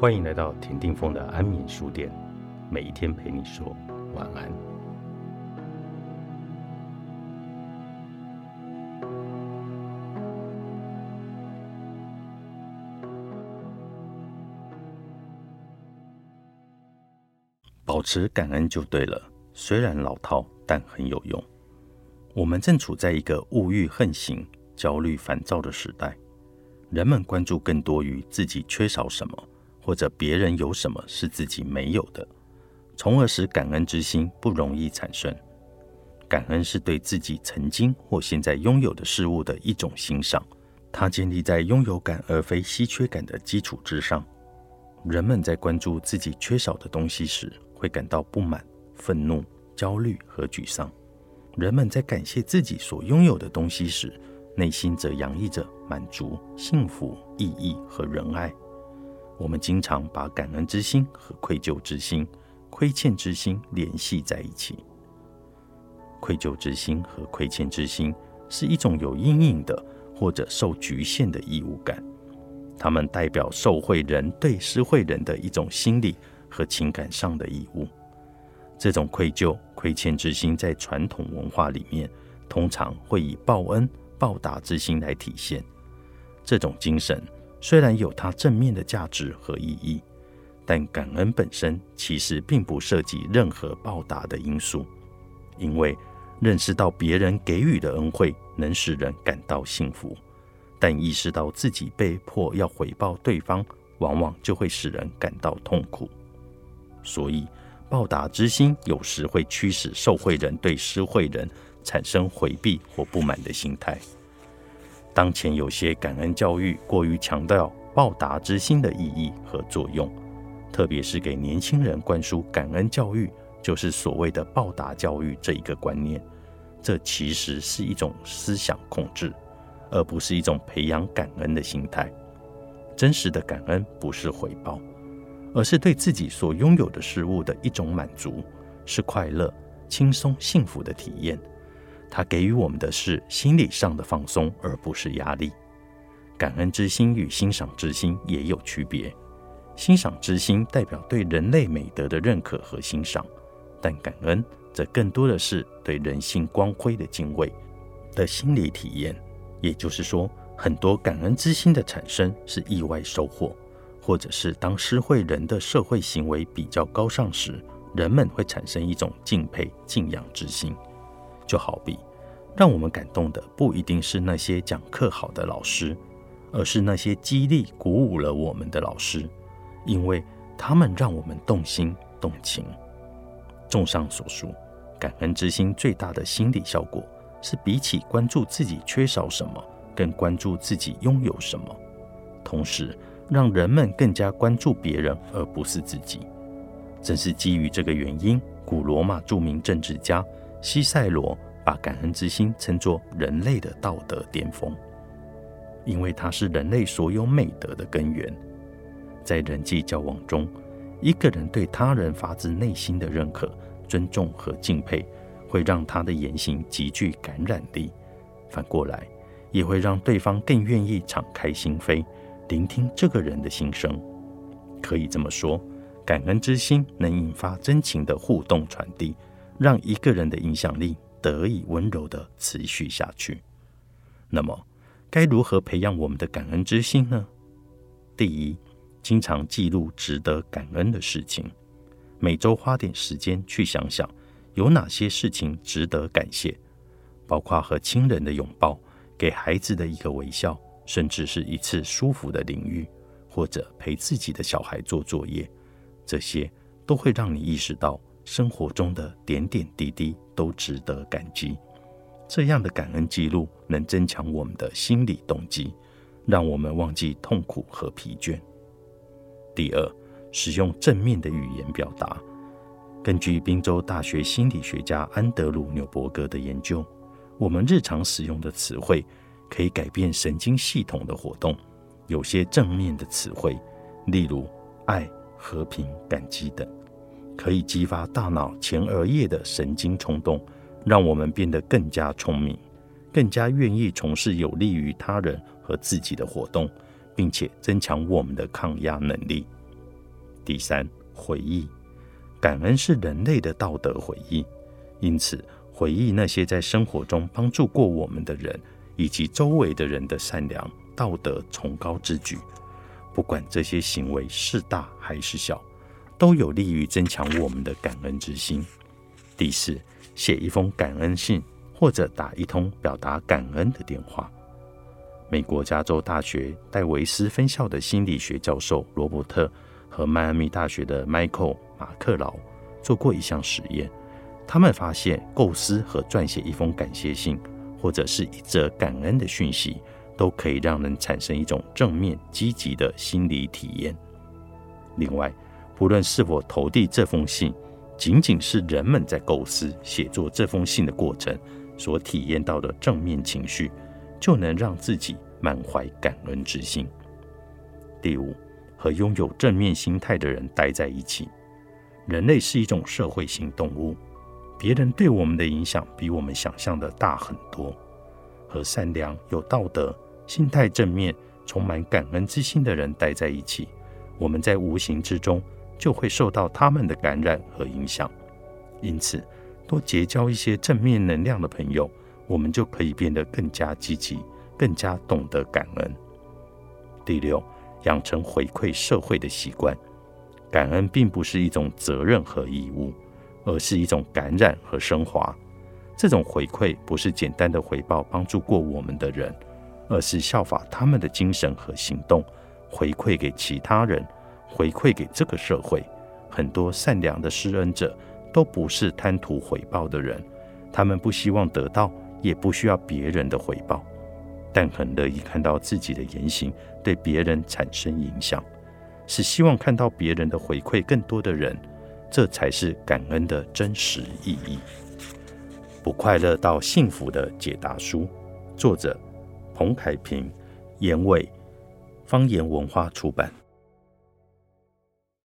欢迎来到田定峰的安眠书店，每一天陪你说晚安。保持感恩就对了，虽然老套，但很有用。我们正处在一个物欲横行、焦虑烦躁的时代，人们关注更多于自己缺少什么。或者别人有什么是自己没有的，从而使感恩之心不容易产生。感恩是对自己曾经或现在拥有的事物的一种欣赏，它建立在拥有感而非稀缺感的基础之上。人们在关注自己缺少的东西时，会感到不满、愤怒、焦虑和沮丧；人们在感谢自己所拥有的东西时，内心则洋溢着满足、幸福、意义和仁爱。我们经常把感恩之心和愧疚之心、亏欠之心联系在一起。愧疚之心和亏欠之心是一种有阴影的或者受局限的义务感，它们代表受贿人对施惠人的一种心理和情感上的义务。这种愧疚、亏欠之心在传统文化里面，通常会以报恩、报答之心来体现。这种精神。虽然有它正面的价值和意义，但感恩本身其实并不涉及任何报答的因素，因为认识到别人给予的恩惠能使人感到幸福，但意识到自己被迫要回报对方，往往就会使人感到痛苦。所以，报答之心有时会驱使受贿人对施惠人产生回避或不满的心态。当前有些感恩教育过于强调报答之心的意义和作用，特别是给年轻人灌输感恩教育就是所谓的报答教育这一个观念，这其实是一种思想控制，而不是一种培养感恩的心态。真实的感恩不是回报，而是对自己所拥有的事物的一种满足，是快乐、轻松、幸福的体验。它给予我们的是心理上的放松，而不是压力。感恩之心与欣赏之心也有区别。欣赏之心代表对人类美德的认可和欣赏，但感恩则更多的是对人性光辉的敬畏的心理体验。也就是说，很多感恩之心的产生是意外收获，或者是当施惠人的社会行为比较高尚时，人们会产生一种敬佩、敬仰之心。就好比，让我们感动的不一定是那些讲课好的老师，而是那些激励鼓舞了我们的老师，因为他们让我们动心动情。综上所述，感恩之心最大的心理效果是比起关注自己缺少什么，更关注自己拥有什么，同时让人们更加关注别人而不是自己。正是基于这个原因，古罗马著名政治家。西塞罗把感恩之心称作人类的道德巅峰，因为它是人类所有美德的根源。在人际交往中，一个人对他人发自内心的认可、尊重和敬佩，会让他的言行极具感染力。反过来，也会让对方更愿意敞开心扉，聆听这个人的心声。可以这么说，感恩之心能引发真情的互动传递。让一个人的影响力得以温柔的持续下去。那么，该如何培养我们的感恩之心呢？第一，经常记录值得感恩的事情，每周花点时间去想想有哪些事情值得感谢，包括和亲人的拥抱、给孩子的一个微笑，甚至是一次舒服的淋浴，或者陪自己的小孩做作业，这些都会让你意识到。生活中的点点滴滴都值得感激，这样的感恩记录能增强我们的心理动机，让我们忘记痛苦和疲倦。第二，使用正面的语言表达。根据宾州大学心理学家安德鲁纽伯格的研究，我们日常使用的词汇可以改变神经系统的活动。有些正面的词汇，例如爱、和平、感激等。可以激发大脑前额叶的神经冲动，让我们变得更加聪明，更加愿意从事有利于他人和自己的活动，并且增强我们的抗压能力。第三，回忆。感恩是人类的道德回忆，因此回忆那些在生活中帮助过我们的人，以及周围的人的善良、道德崇高之举，不管这些行为是大还是小，都有利于增强我们的感恩之心。第四，写一封感恩信，或者打一通表达感恩的电话。美国加州大学戴维斯分校的心理学教授罗伯特和迈阿密大学的迈克马克劳做过一项实验，他们发现构思和撰写一封感谢信，或者是一则感恩的讯息，都可以让人产生一种正面积极的心理体验。另外，不论是否投递这封信，仅仅是人们在构思写作这封信的过程所体验到的正面情绪。就能让自己满怀感恩之心。第五，和拥有正面心态的人待在一起。人类是一种社会性动物，别人对我们的影响比我们想象的大很多。和善良、有道德、心态正面、充满感恩之心的人待在一起，我们在无形之中就会受到他们的感染和影响。因此，多结交一些正面能量的朋友。我们就可以变得更加积极，更加懂得感恩。第六，养成回馈社会的习惯。感恩并不是一种责任和义务，而是一种感染和升华。这种回馈不是简单的回报帮助过我们的人，而是效法他们的精神和行动，回馈给其他人，回馈给这个社会。很多善良的施恩者都不是贪图回报的人，他们不希望得到。也不需要别人的回报，但很乐意看到自己的言行对别人产生影响，是希望看到别人的回馈更多的人，这才是感恩的真实意义。不快乐到幸福的解答书，作者彭凯平，言伟，方言文化出版。